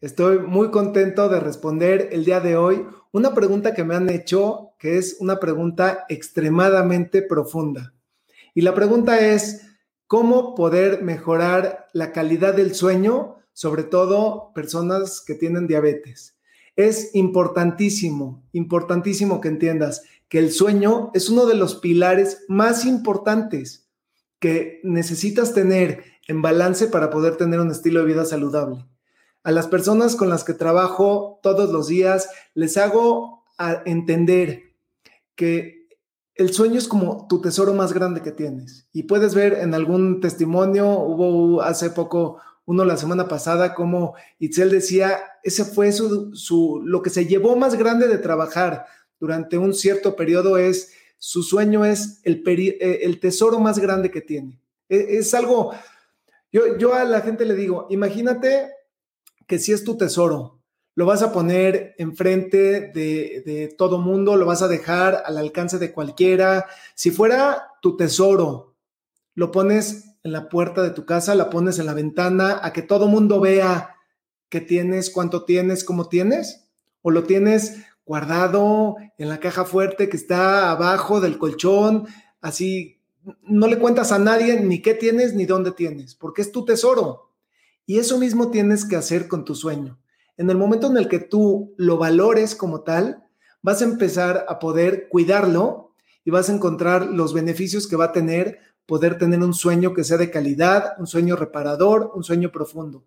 Estoy muy contento de responder el día de hoy una pregunta que me han hecho, que es una pregunta extremadamente profunda. Y la pregunta es, ¿cómo poder mejorar la calidad del sueño, sobre todo personas que tienen diabetes? Es importantísimo, importantísimo que entiendas que el sueño es uno de los pilares más importantes que necesitas tener en balance para poder tener un estilo de vida saludable. A las personas con las que trabajo todos los días les hago entender que el sueño es como tu tesoro más grande que tienes. Y puedes ver en algún testimonio, hubo hace poco uno la semana pasada, como Itzel decía, ese fue su, lo que se llevó más grande de trabajar durante un cierto periodo es, su sueño es el, eh, el tesoro más grande que tiene. Es, es algo, yo, yo a la gente le digo, imagínate que si es tu tesoro, lo vas a poner enfrente de, de todo mundo, lo vas a dejar al alcance de cualquiera. Si fuera tu tesoro, lo pones en la puerta de tu casa, la pones en la ventana, a que todo mundo vea qué tienes, cuánto tienes, cómo tienes, o lo tienes guardado en la caja fuerte que está abajo del colchón, así no le cuentas a nadie ni qué tienes ni dónde tienes, porque es tu tesoro. Y eso mismo tienes que hacer con tu sueño. En el momento en el que tú lo valores como tal, vas a empezar a poder cuidarlo y vas a encontrar los beneficios que va a tener poder tener un sueño que sea de calidad, un sueño reparador, un sueño profundo.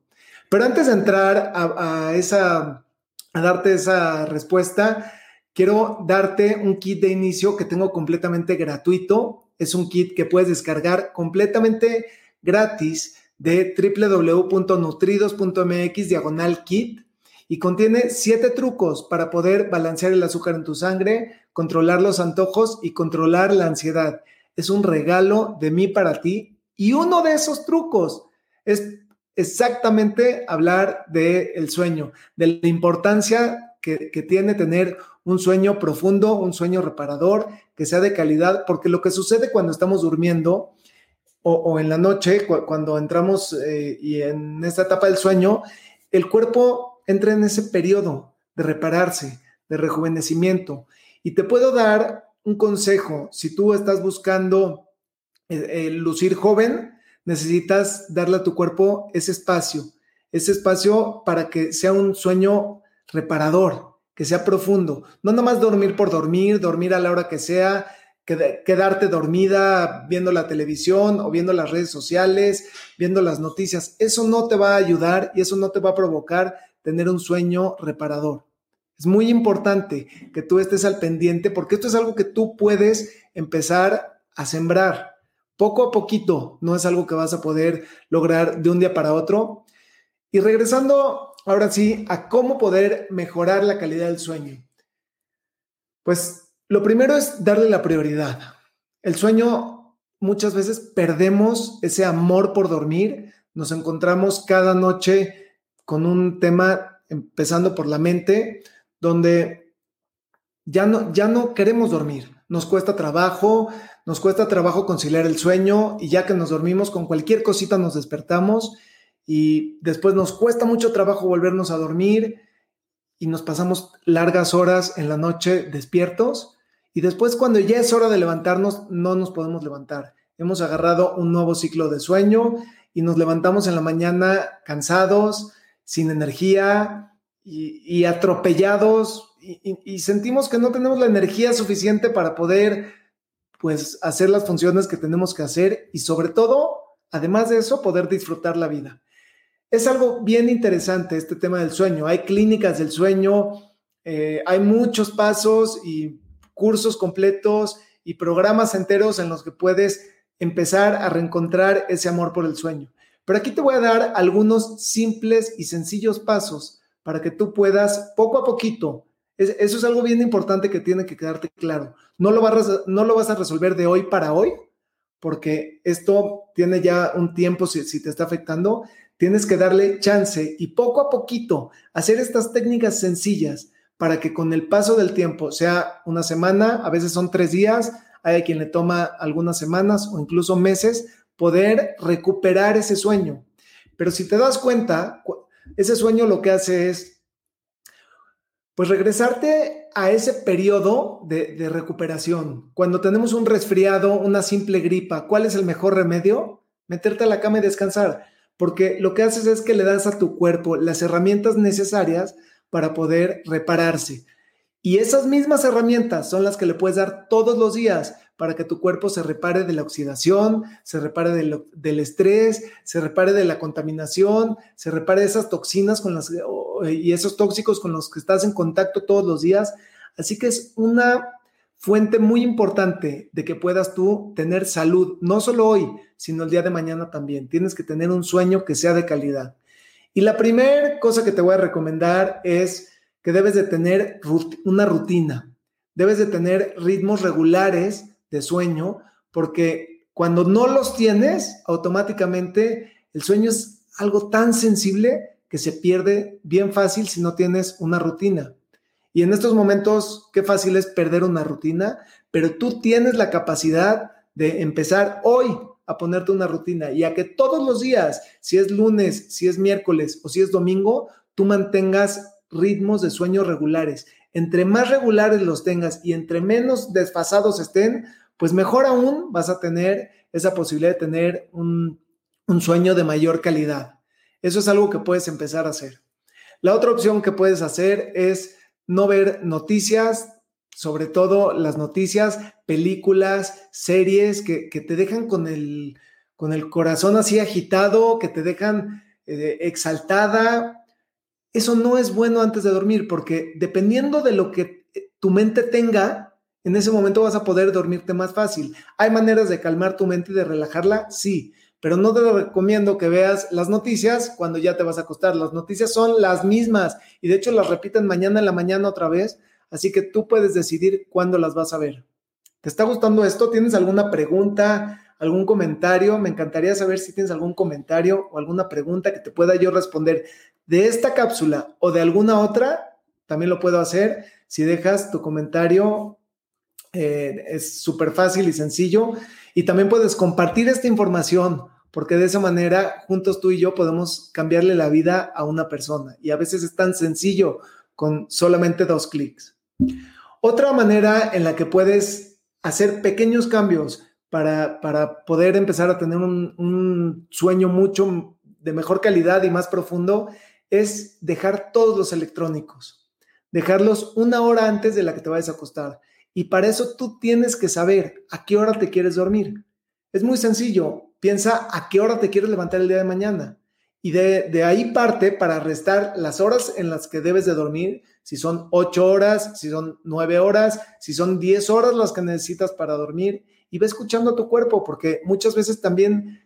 Pero antes de entrar a, esa, a darte esa respuesta, quiero darte un kit de inicio que tengo completamente gratuito. Es un kit que puedes descargar completamente gratis de www.nutridos.mx diagonal kit y contiene siete trucos para poder balancear el azúcar en tu sangre, controlar los antojos y controlar la ansiedad. Es un regalo de mí para ti y uno de esos trucos es exactamente hablar del sueño, de la importancia que, que tiene tener un sueño profundo, un sueño reparador, que sea de calidad, porque lo que sucede cuando estamos durmiendo o, en la noche, cuando entramos eh, y en esta etapa del sueño, el cuerpo entra en ese periodo de repararse, de rejuvenecimiento. Y te puedo dar un consejo, si tú estás buscando eh, lucir joven, necesitas darle a tu cuerpo ese espacio, ese espacio para que sea un sueño reparador, que sea profundo. No nada más dormir por dormir, dormir a la hora que sea, quedarte dormida viendo la televisión o viendo las redes sociales, viendo las noticias. Eso no te va a ayudar y eso no te va a provocar tener un sueño reparador. Es muy importante que tú estés al pendiente porque esto es algo que tú puedes empezar a sembrar poco a poquito. No es algo que vas a poder lograr de un día para otro. Y regresando ahora sí a cómo poder mejorar la calidad del sueño. Pues lo primero es darle la prioridad. El sueño, muchas veces perdemos ese amor por dormir, nos encontramos cada noche con un tema, empezando por la mente, donde ya no, ya no queremos dormir, nos cuesta trabajo, nos cuesta trabajo conciliar el sueño y ya que nos dormimos con cualquier cosita nos despertamos y después nos cuesta mucho trabajo volvernos a dormir y nos pasamos largas horas en la noche despiertos y después cuando ya es hora de levantarnos, no nos podemos levantar. Hemos agarrado un nuevo ciclo de sueño y nos levantamos en la mañana cansados, sin energía y, atropellados y, y, sentimos que no tenemos la energía suficiente para poder pues hacer las funciones que tenemos que hacer y sobre todo, además de eso, poder disfrutar la vida. Es algo bien interesante este tema del sueño. Hay clínicas del sueño, eh, hay muchos pasos y cursos completos y programas enteros en los que puedes empezar a reencontrar ese amor por el sueño. Pero aquí te voy a dar algunos simples y sencillos pasos para que tú puedas poco a poquito eso es algo bien importante que tiene que quedarte claro. No lo, vas no lo vas a resolver de hoy para hoy, porque esto tiene ya un tiempo si, si te está afectando. Tienes que darle chance y poco a poquito hacer estas técnicas sencillas para que con el paso del tiempo, sea una semana, a veces son tres días, hay quien le toma algunas semanas o incluso meses, poder recuperar ese sueño. Pero si te das cuenta, ese sueño lo que hace es, pues regresarte a ese periodo de, de, recuperación. Cuando tenemos un resfriado, una simple gripa, ¿cuál es el mejor remedio? Meterte a la cama y descansar, porque lo que haces es que le das a tu cuerpo las herramientas necesarias para poder repararse. Y esas mismas herramientas son las que le puedes dar todos los días para que tu cuerpo se repare de la oxidación, se repare del estrés, se repare de la contaminación, se repare de esas toxinas con las, y esos tóxicos con los que estás en contacto todos los días. Así que es una fuente muy importante de que puedas tú tener salud, no solo hoy, sino el día de mañana también. Tienes que tener un sueño que sea de calidad. Y la primera cosa que te voy a recomendar es que debes de tener una rutina, debes de tener ritmos regulares de sueño, porque cuando no los tienes, automáticamente el sueño es algo tan sensible que se pierde bien fácil si no tienes una rutina. Y en estos momentos, qué fácil es perder una rutina, pero tú tienes la capacidad de empezar hoy a ponerte una rutina y a que todos los días, si es lunes, si es miércoles o si es domingo, tú mantengas ritmos de sueño regulares. Entre más regulares los tengas y entre menos desfasados estén, pues mejor aún vas a tener esa posibilidad de tener un, sueño de mayor calidad. Eso es algo que puedes empezar a hacer. La otra opción que puedes hacer es no ver noticias, sobre todo las noticias, películas, series que, te dejan con el, con el corazón así agitado, que te dejan eh, exaltada, eso no es bueno antes de dormir, porque dependiendo de lo que eh, tu mente tenga, en ese momento vas a poder dormirte más fácil. ¿Hay maneras de calmar tu mente y de relajarla? Sí, pero no te recomiendo que veas las noticias cuando ya te vas a acostar. Las noticias son las mismas y de hecho las repiten mañana en la mañana otra vez, así que tú puedes decidir cuándo las vas a ver. ¿Te está gustando esto? ¿Tienes alguna pregunta? algún comentario. Me encantaría saber si tienes algún comentario o alguna pregunta que te pueda yo responder de esta cápsula o de alguna otra. También lo puedo hacer. Si dejas tu comentario, eh, es súper fácil y sencillo. Y también puedes compartir esta información, porque de esa manera, juntos tú y yo podemos cambiarle la vida a una persona. Y a veces es tan sencillo con solamente dos clics. Otra manera en la que puedes hacer pequeños cambios para, poder empezar a tener un, sueño mucho de mejor calidad y más profundo es dejar todos los electrónicos, dejarlos una hora antes de la que te vayas a acostar. Y para eso tú tienes que saber a qué hora te quieres dormir. Es muy sencillo, piensa a qué hora te quieres levantar el día de mañana. Y de, de, ahí parte para restar las horas en las que debes de dormir, si son ocho horas, si son nueve horas, si son diez horas las que necesitas para dormir y ve escuchando a tu cuerpo, porque muchas veces también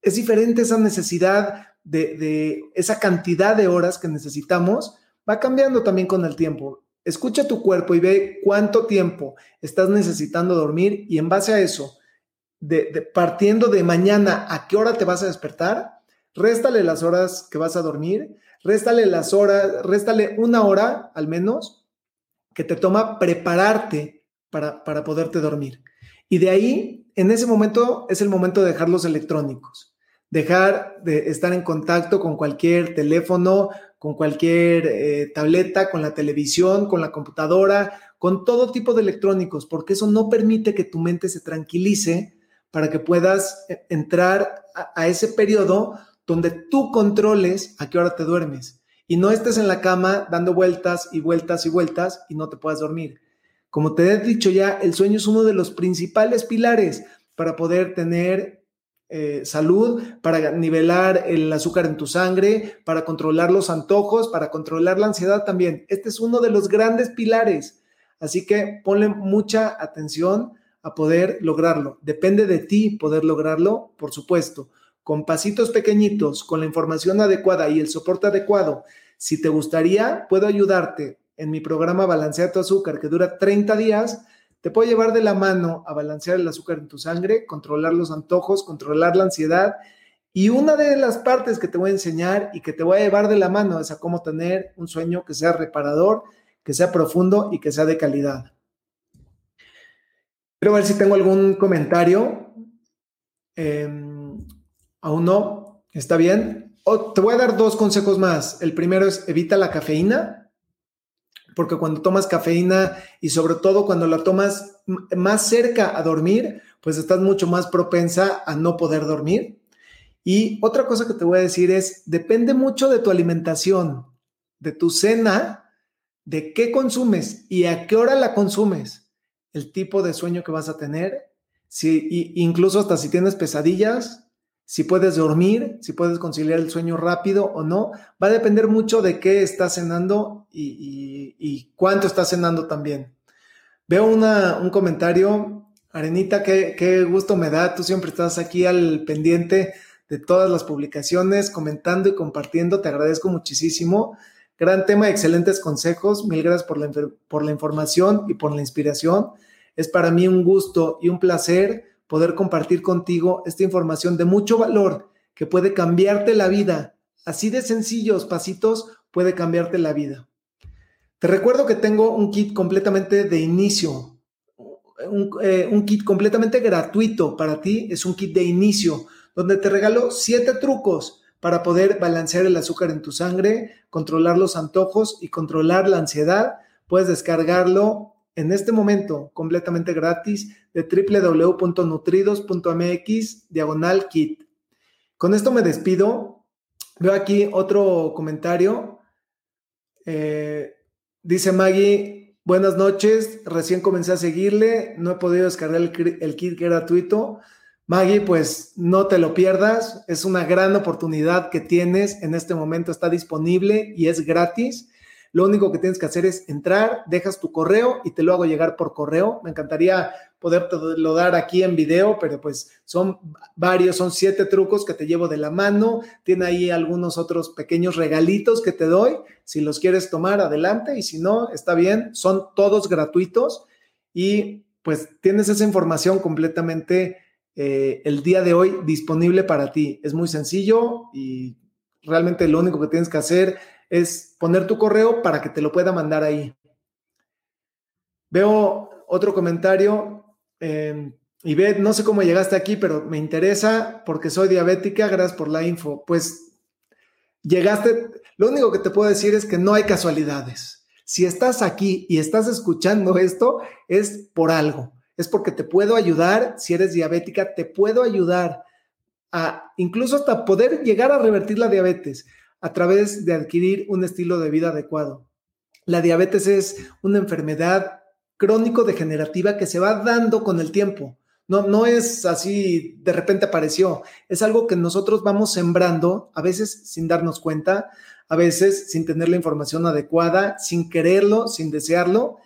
es diferente esa necesidad de, esa cantidad de horas que necesitamos, va cambiando también con el tiempo. Escucha tu cuerpo y ve cuánto tiempo estás necesitando dormir y en base a eso, de, partiendo de mañana a qué hora te vas a despertar, réstale las horas que vas a dormir, réstale las horas, réstale una hora al menos que te toma prepararte para, para poderte dormir. Y de ahí, en ese momento, es el momento de dejar los electrónicos, dejar de estar en contacto con cualquier teléfono, con cualquier eh, tableta, con la televisión, con la computadora, con todo tipo de electrónicos, porque eso no permite que tu mente se tranquilice para que puedas eh, entrar a ese periodo donde tú controles a qué hora te duermes y no estés en la cama dando vueltas y vueltas y vueltas y no te puedas dormir. Como te he dicho ya, el sueño es uno de los principales pilares para poder tener eh, salud, para nivelar el azúcar en tu sangre, para controlar los antojos, para controlar la ansiedad también. Este es uno de los grandes pilares. Así que ponle mucha atención a poder lograrlo. Depende de ti poder lograrlo, por supuesto, con pasitos pequeñitos, con la información adecuada y el soporte adecuado. Si te gustaría, puedo ayudarte en mi programa Balancea tu azúcar, que dura 30 días, te puedo llevar de la mano a balancear el azúcar en tu sangre, controlar los antojos, controlar la ansiedad. Y una de las partes que te voy a enseñar y que te voy a llevar de la mano es a cómo tener un sueño que sea reparador, que sea profundo y que sea de calidad. Quiero ver si tengo algún comentario. Em, aún no, está bien. te voy a dar dos consejos más. El primero es evita la cafeína porque cuando tomas cafeína y sobre todo cuando la tomas más cerca a dormir, pues estás mucho más propensa a no poder dormir. Y otra cosa que te voy a decir es, depende mucho de tu alimentación, de tu cena, de qué consumes y a qué hora la consumes, el tipo de sueño que vas a tener, si, incluso hasta si tienes pesadillas, si puedes dormir, si puedes conciliar el sueño rápido o no, va a depender mucho de qué estás cenando y, cuánto estás cenando también. Veo un comentario, Arenita, qué, qué gusto me da, tú siempre estás aquí al pendiente de todas las publicaciones, comentando y compartiendo, te agradezco muchísimo. Gran tema, excelentes consejos, mil gracias por la, por la información y por la inspiración. Es para mí un gusto y un placer poder compartir contigo esta información de mucho valor que puede cambiarte la vida. Así de sencillos pasitos puede cambiarte la vida. Te recuerdo que tengo un kit completamente de inicio, un, eh, un, kit completamente gratuito para ti, es un kit de inicio, donde te regalo siete trucos para poder balancear el azúcar en tu sangre, controlar los antojos y controlar la ansiedad. Puedes descargarlo en este momento completamente gratis de www.nutridos.mx diagonal kit. Con esto me despido. Veo aquí otro comentario. Eh, dice Maggie, buenas noches, recién comencé a seguirle, no he podido descargar el, el kit gratuito. Maggie, pues no te lo pierdas, es una gran oportunidad que tienes en este momento, está disponible y es gratis. Lo único que tienes que hacer es entrar, dejas tu correo y te lo hago llegar por correo. Me encantaría lo dar aquí en video, pero pues son varios, son siete trucos que te llevo de la mano. Tiene ahí algunos otros pequeños regalitos que te doy. Si los quieres tomar, adelante. Y si no, está bien. Son todos gratuitos y pues tienes esa información completamente eh, el día de hoy disponible para ti. Es muy sencillo y realmente lo único que tienes que hacer es poner tu correo para que te lo pueda mandar ahí. Veo otro comentario. Eh, no sé cómo llegaste aquí, pero me interesa porque soy diabética. Gracias por la info. Pues llegaste. Lo único que te puedo decir es que no hay casualidades. Si estás aquí y estás escuchando esto, es por algo. Es porque te puedo ayudar. Si eres diabética, te puedo ayudar a incluso hasta poder llegar a revertir la diabetes a través de adquirir un estilo de vida adecuado. La diabetes es una enfermedad crónico-degenerativa que se va dando con el tiempo. No, no es así, de repente apareció. Es algo que nosotros vamos sembrando, a veces sin darnos cuenta, a veces sin tener la información adecuada, sin quererlo, sin desearlo.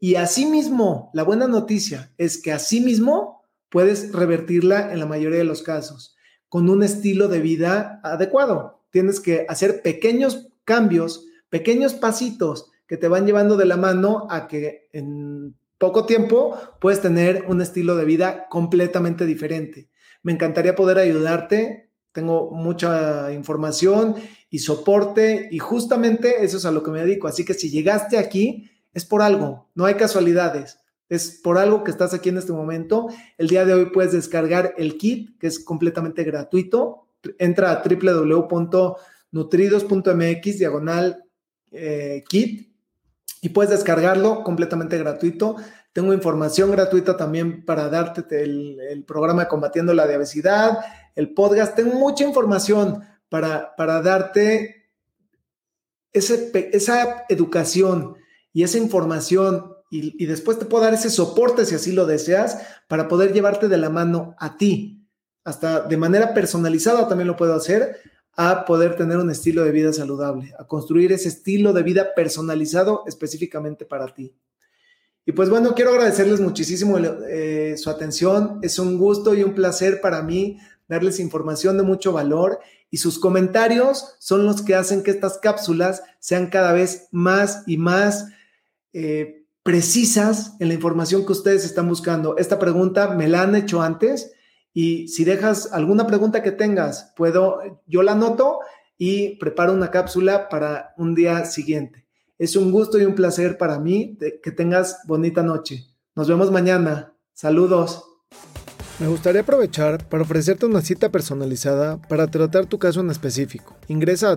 Y asimismo, la buena noticia es que asimismo puedes revertirla en la mayoría de los casos con un estilo de vida adecuado tienes que hacer pequeños cambios, pequeños pasitos que te van llevando de la mano a que en poco tiempo puedes tener un estilo de vida completamente diferente. Me encantaría poder ayudarte. Tengo mucha información y soporte y justamente eso es a lo que me dedico. Así que si llegaste aquí es por algo, no hay casualidades. Es por algo que estás aquí en este momento. El día de hoy puedes descargar el kit, que es completamente gratuito entra a www.nutridos.mx diagonal eh, kit y puedes descargarlo completamente gratuito. Tengo información gratuita también para darte el, programa de Combatiendo la Diabetes, el podcast. Tengo mucha información para, para darte ese, esa educación y esa información y, después te puedo dar ese soporte si así lo deseas para poder llevarte de la mano a ti hasta de manera personalizada también lo puedo hacer, a poder tener un estilo de vida saludable, a construir ese estilo de vida personalizado específicamente para ti. Y pues bueno, quiero agradecerles muchísimo eh, su atención. Es un gusto y un placer para mí darles información de mucho valor y sus comentarios son los que hacen que estas cápsulas sean cada vez más y más eh, precisas en la información que ustedes están buscando. Esta pregunta me la han hecho antes y si dejas alguna pregunta que tengas, puedo, yo la anoto y preparo una cápsula para un día siguiente. Es un gusto y un placer para mí que tengas bonita noche. Nos vemos mañana. Saludos. Me gustaría aprovechar para ofrecerte una cita personalizada para tratar tu caso en específico. Ingresa a